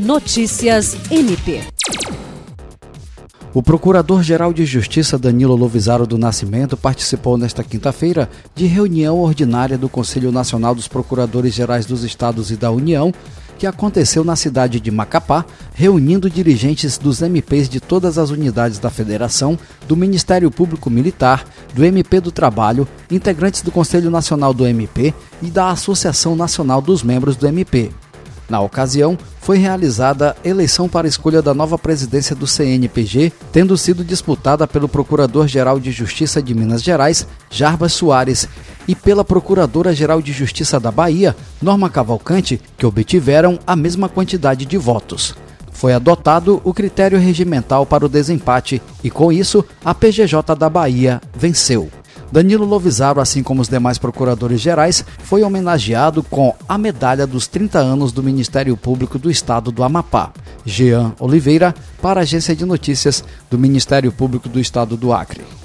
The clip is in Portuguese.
Notícias MP. O Procurador-Geral de Justiça Danilo Lovisaro do Nascimento participou nesta quinta-feira de reunião ordinária do Conselho Nacional dos Procuradores Gerais dos Estados e da União, que aconteceu na cidade de Macapá, reunindo dirigentes dos MPs de todas as unidades da Federação, do Ministério Público Militar, do MP do Trabalho, integrantes do Conselho Nacional do MP e da Associação Nacional dos Membros do MP. Na ocasião, foi realizada eleição para a escolha da nova presidência do CNPG, tendo sido disputada pelo Procurador-Geral de Justiça de Minas Gerais, Jarbas Soares, e pela Procuradora-Geral de Justiça da Bahia, Norma Cavalcante, que obtiveram a mesma quantidade de votos. Foi adotado o critério regimental para o desempate e, com isso, a PGJ da Bahia venceu. Danilo Lovisaro, assim como os demais procuradores gerais, foi homenageado com a medalha dos 30 anos do Ministério Público do Estado do Amapá. Jean Oliveira, para a Agência de Notícias do Ministério Público do Estado do Acre.